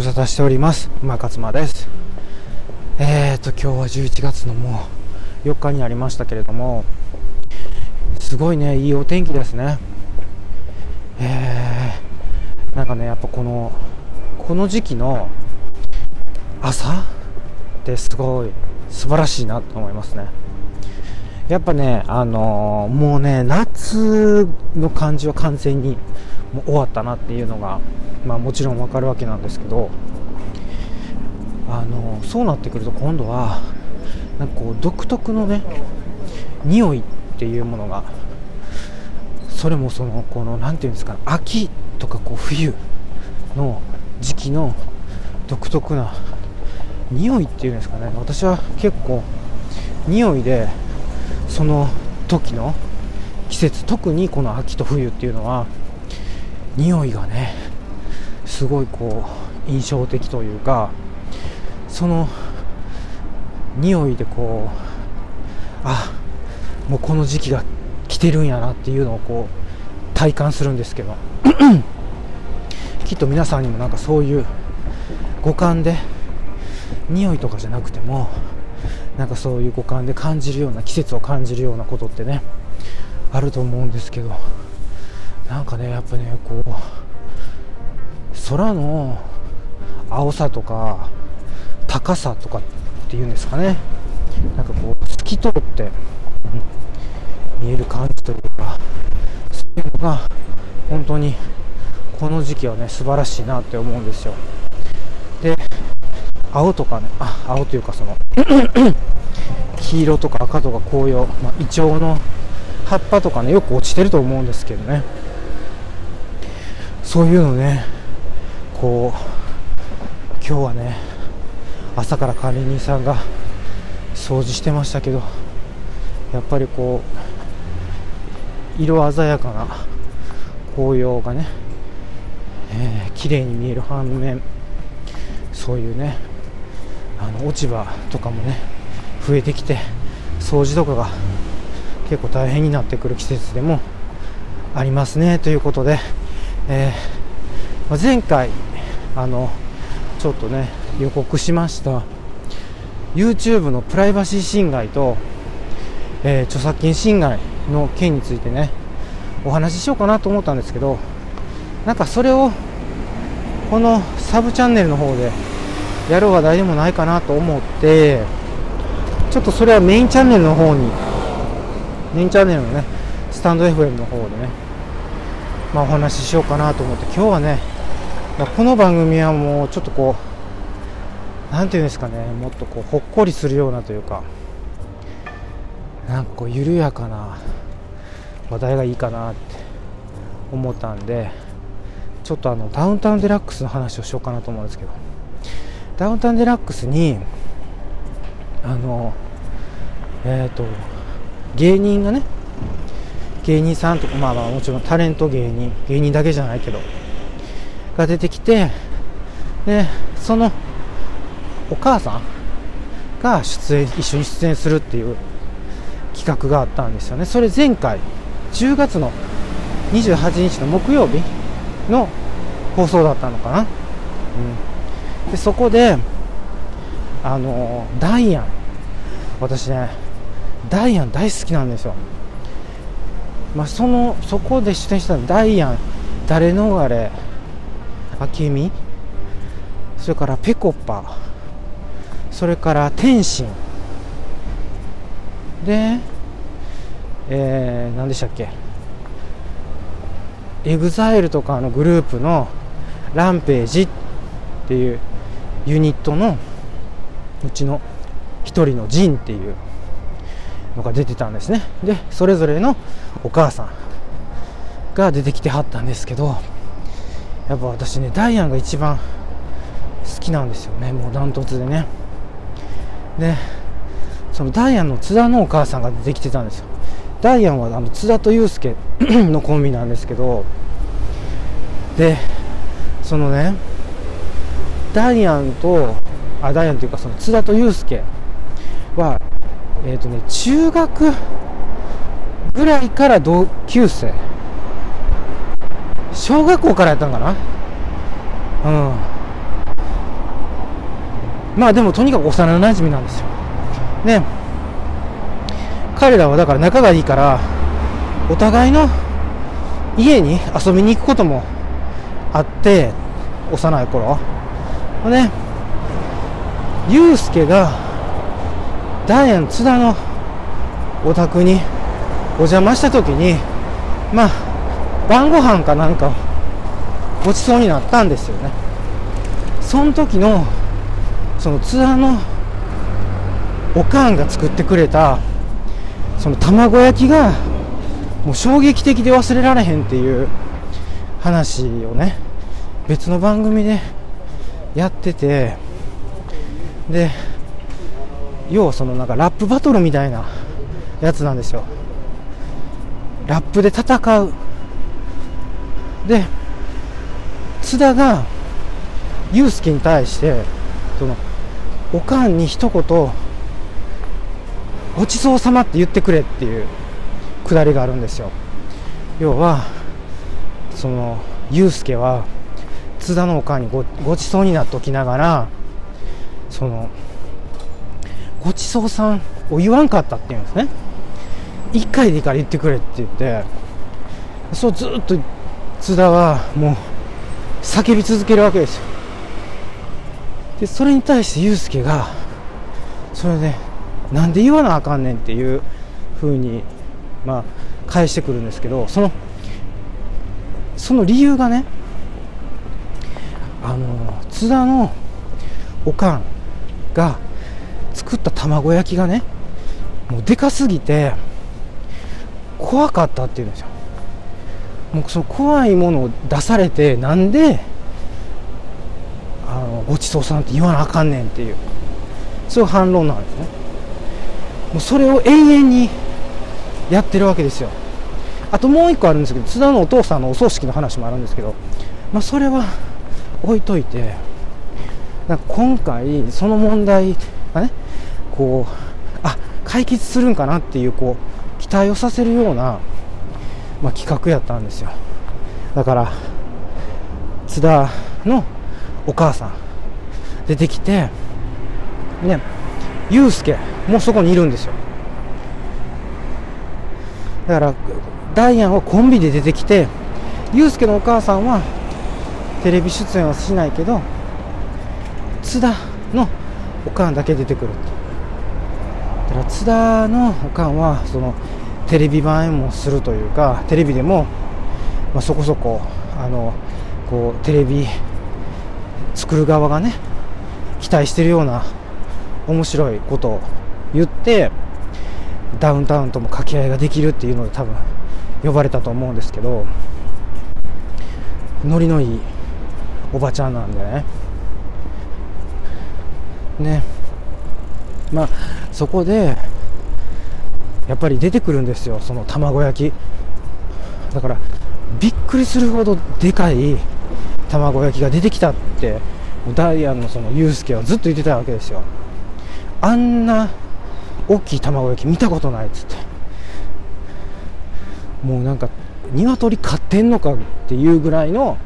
無沙汰しております。馬勝間です。えーと今日は11月のもう4日になりましたけれどもすごいねいいお天気ですね。えー、なんかねやっぱこのこの時期の朝ってすごい素晴らしいなと思いますね。やっぱね、あのー、もうね、夏の感じは完全にもう終わったなっていうのが、まあ、もちろんわかるわけなんですけど、あの、そうなってくると今度は、なんかこう独特のね、匂いっていうものが、それもその、この、なんていうんですか、秋とかこう冬の時期の独特な匂いっていうんですかね、私は結構、匂いでその時の季節特にこの秋と冬っていうのは匂いがねすごいこう印象的というかその匂いでこうあもうこの時期が来てるんやなっていうのをこう体感するんですけど。きっと皆さんにもなんかそういう五感で匂いとかじゃなくてもなんかそういう五感で感じるような季節を感じるようなことってねあると思うんですけど。なんかねやっぱねこう空の青さとか高さとかっていうんですかね。なんかこう透き通って、うん、見える感じというかそういうのが本当にこの時期はね素晴らしいなって思うんですよ。で青とかねあ青というかその 黄色とか赤とか紅葉、まあ、イチョウの葉っぱとかねよく落ちてると思うんですけどね。そういうのねこう今日はね朝から管理人さんが掃除してましたけどやっぱりこう色鮮やかな紅葉がね、えー、綺麗に見える反面そういうねあの落ち葉とかもね増えてきて掃除とかが結構大変になってくる季節でもありますねということで、えー、ま前回あのちょっとね予告しました YouTube のプライバシー侵害と、えー、著作権侵害の件についてねお話ししようかなと思ったんですけどなんかそれをこのサブチャンネルの方でやる話題でもないかなと思ってちょっとそれはメインチャンネルの方にメインチャンネルのねスタンド FM の方でねまあお話ししようかなと思って今日はねまこの番組はもうちょっとこうなんていうんですかねもっとこうほっこりするようなというかなんかこう緩やかな話題がいいかなって思ったんでちょっとあのダウンタウンデラックスの話をしようかなと思うんですけどダウンタウンデラックスにあのえっ、ー、と芸人がね芸人さんとかまあまあもちろんタレント芸人芸人だけじゃないけどが出てきてでそのお母さんが出演一緒に出演するっていう企画があったんですよね。それ前回10月の28日の木曜日の放送だったのかな、うん。でそこであのダイアン。私ねダイアン大好きなんですよ。まあ、そのそこで出演したのダイアン。ダレノガレ明美それからぺこぱ。それから天心。でえー、何でしたっけ？エグザイルとかのグループのランページっていうユニットのうちの1人のジンっていうのが出てたんですね。でそれぞれのお母さんが出てきてはったんですけどやっぱ私ねダイアンが一番好きなんですよね。もうダントツでね。でそのダイアンの津田のお母さんが出てきてたんですよ。ダイアンはあの津田と祐介 のコンビなんですけどでそのねダイアンとあダイアンというかその津田と祐介えっ、ー、とね中学ぐらいから同級生。小学校からやったんかな。うん。まあでもとにかく幼馴染なんですよ。で彼らはだから仲がいいからお互いの家に遊びに行くこともあって幼い頃。ね。祐介がダイアン津田のお宅にお邪魔した時にまあ晩ご飯かなんかごちそうになったんですよね。その時のその津田のおかんが作ってくれたその卵焼きがもう衝撃的で忘れられへんっていう話をね別の番組でやっててで要はそのなんかラップバトルみたいなやつなんですよ。ラップで戦う。で津田がユースケに対してそのおかんに一言ごちそうさまって言ってくれっていうくだりがあるんですよ。要はそのユうスケは津田のおかんにごごちそうになっておきながらそのごちそうさんを言わんかったっていうんですね。1回でいいから言ってくれって言って。そうずっと津田はもう叫び続けるわけですよ。でそれに対してユうスケがそれでなんで言わなあかんねんっていう風にまあ返してくるんですけどそのその理由がねあの津田のおかんが作った卵焼きがねもうでかすぎて怖かったって言うんですよ。もうその怖いものを出されてなんであのごちそうさんって言わなあかんねんっていう。そういう反論なんですね。もうそれを永遠にやってるわけですよ。あともう一個あるんですけど津田のお父さんのお葬式の話もあるんですけど、まあ、それは置いといてなんか今回その問題こうあ解決するんかなっていうこう期待をさせるような、まあ、企画やったんですよ。だから津田のお母さん出てきてね祐介もそこにいるんですよ。だからダイアンはコンビで出てきて祐介のお母さんはテレビ出演はしないけど津田のおかんだけ出てくるってだから津田のおかんはそのテレビ版もするというかテレビでも、まあ、そこそこあのこうテレビ作る側がね期待してるような面白いことを言ってダウンタウンとも掛け合いができるっていうので多分呼ばれたと思うんですけどノリのいいおばちゃんなんでね。ね。まあそこでやっぱり出てくるんですよその卵焼き。だからびっくりするほどでかい卵焼きが出てきたってダイアンのそのユースケはずっと言ってたわけですよ。あんな大きい卵焼き見たことないっつって。もうなんか鶏買ってんのかっていうぐらいの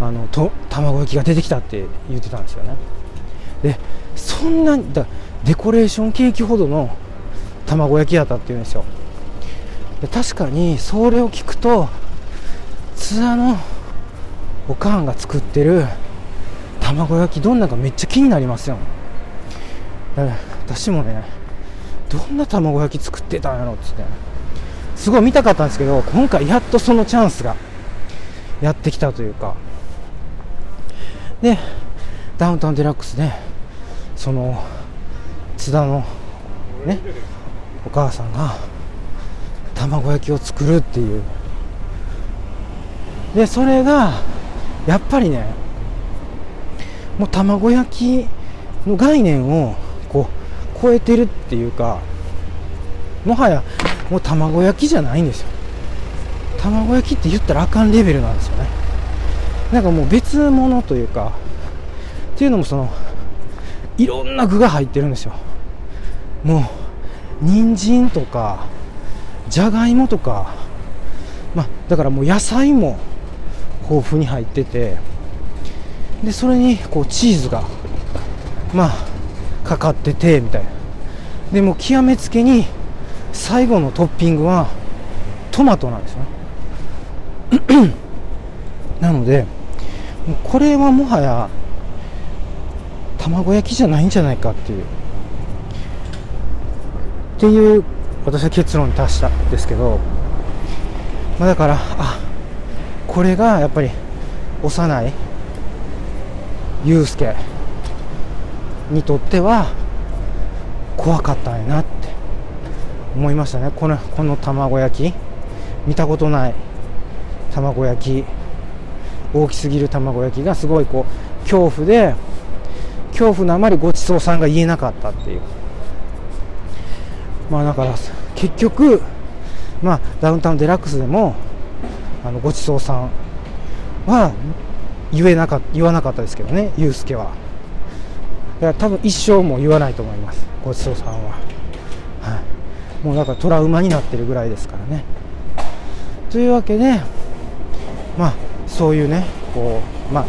あのと卵焼きが出てきたって言ってたんですよね。でそんなだデコレーションケーキほどの卵焼きだったっていうんですよ。で確かにそれを聞くと津田のおかんが作ってる卵焼きどんなかめっちゃ気になりますよ。私もねどんな卵焼き作ってたんやろっつって。すごい見たかったんですけど今回やっとそのチャンスがやってきたというか。でダウンタウンデラックスでその津田のねお母さんが卵焼きを作るっていう。でそれがやっぱりねもう卵焼きの概念をこう超えてるっていうかもはやもう卵焼きじゃないんですよ。卵焼きって言ったらあかんレベルなんですよね。なんかもう別物というかっていうのもそのいろんな具が入ってるんですよ。もう人参とかじゃがいもとかまあだからもう野菜も豊富に入っててでそれにこうチーズがまあかかっててみたいな。でも極めつけに最後のトッピングはトマトなんですよね。なのでこれはもはや卵焼きじゃないんじゃないかっていう。っていう私は結論に達したんですけど、まあ、だからあこれがやっぱり幼い祐介にとっては怖かったんやなって思いましたね。このこの卵焼き。見たことない卵焼き。大きすぎる卵焼きがすごいこう恐怖で恐怖のあまりごちそうさんが言えなかったっていう。まあだから結局まあダウンタウンデラックスでもあのごちそうさんは言えなか言わなかったですけどねユうスケは。いや多分一生も言わないと思いますごちそうさんは、はい、もうだかトラウマになってるぐらいですからね。というわけでまあそういうねこうまあ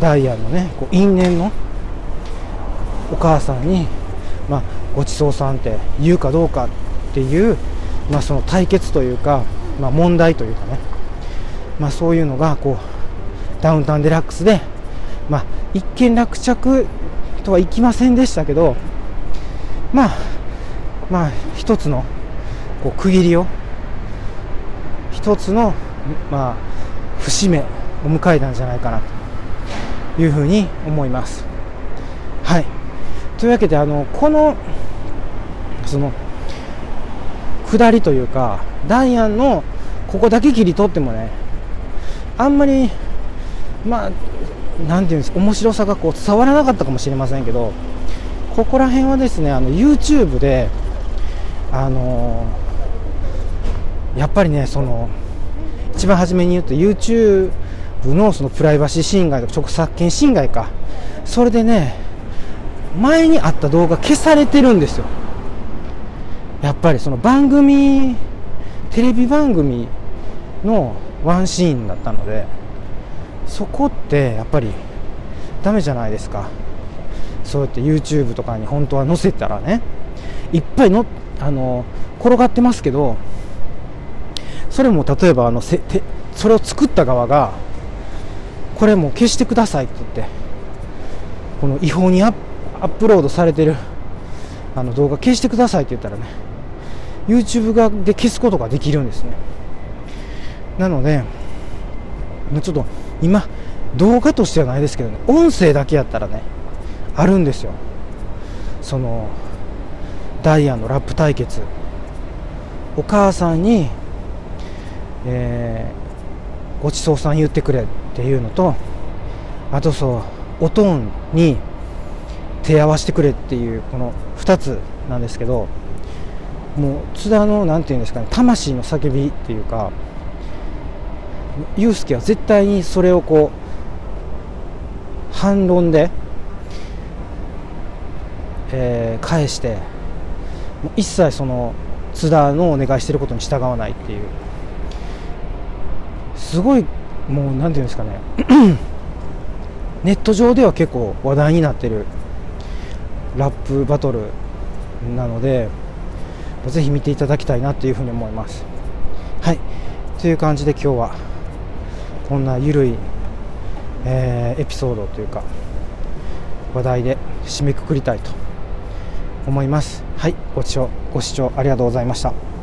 ダイヤのねこう因縁のお母さんにまあごちそうさんって言うかどうかっていうまあその対決というかまあ問題というかね。まあそういうのがこうダウンタウンデラックスでまあ一見落着とはいきませんでしたけどまあまあ一つのこう区切りを一つのまあ節目を迎えたんじゃないかなというふうに思います。というわけであのこのその下りというかダイアンのここだけ切り取ってもねあんまりまあなんていうんですか面白さがこう伝わらなかったかもしれませんけどここら辺はですねあの YouTube であのー、やっぱりねその一番初めに言うと YouTube のそのプライバシー侵害とか著作権侵害かそれでね前にあった動画消されてるんですよ。やっぱりその番組テレビ番組のワンシーンだったのでそこってやっぱりダメじゃないですか。そうやって YouTube とかに本当は載せたらねいっぱいのあの転がってますけどそれも例えばあのせてそれを作った側がこれもう消してくださいって言ってこの違法にアップアップロードされてる。あの動画消してくださいって言ったらね YouTube 側で消すことができるんですね。なのでちょっと今動画としてはないですけどね音声だけやったらねあるんですよ。そのダイヤのラップ対決。お母さんに、えー、ごちそうさん言ってくれっていうのとあとそうおとんに手合わせてくれっていうこの2つなんですけどもう津田の何て言うんですかね魂の叫びっていうかユースケは絶対にそれをこう反論で、えー、返して一切その津田のお願いしてることに従わないっていう。すごいもう何て言うんですかね。ネット上では結構話題になってる。ラップバトルなのでぜひ見ていただきたいなというふうに思います。はい。という感じで今日はこんな緩い、えー、エピソードというか話題で締めくくりたいと思います。はい。ご視聴ご視聴ありがとうございました。